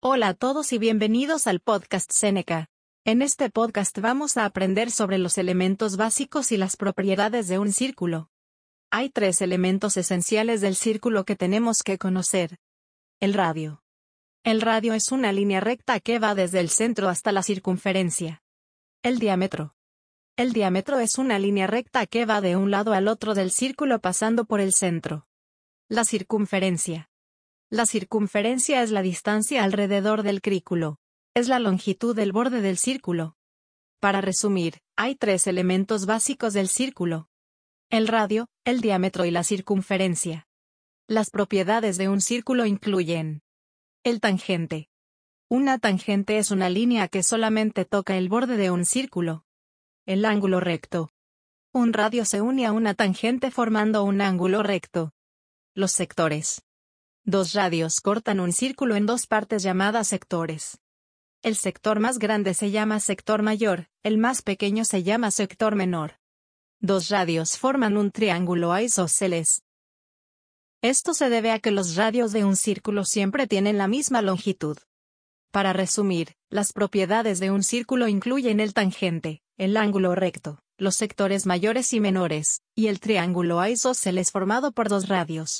Hola a todos y bienvenidos al podcast Seneca. En este podcast vamos a aprender sobre los elementos básicos y las propiedades de un círculo. Hay tres elementos esenciales del círculo que tenemos que conocer. El radio. El radio es una línea recta que va desde el centro hasta la circunferencia. El diámetro. El diámetro es una línea recta que va de un lado al otro del círculo pasando por el centro. La circunferencia. La circunferencia es la distancia alrededor del círculo. Es la longitud del borde del círculo. Para resumir, hay tres elementos básicos del círculo. El radio, el diámetro y la circunferencia. Las propiedades de un círculo incluyen el tangente. Una tangente es una línea que solamente toca el borde de un círculo. El ángulo recto. Un radio se une a una tangente formando un ángulo recto. Los sectores. Dos radios cortan un círculo en dos partes llamadas sectores. El sector más grande se llama sector mayor, el más pequeño se llama sector menor. Dos radios forman un triángulo isósceles. Esto se debe a que los radios de un círculo siempre tienen la misma longitud. Para resumir, las propiedades de un círculo incluyen el tangente, el ángulo recto, los sectores mayores y menores, y el triángulo isósceles formado por dos radios.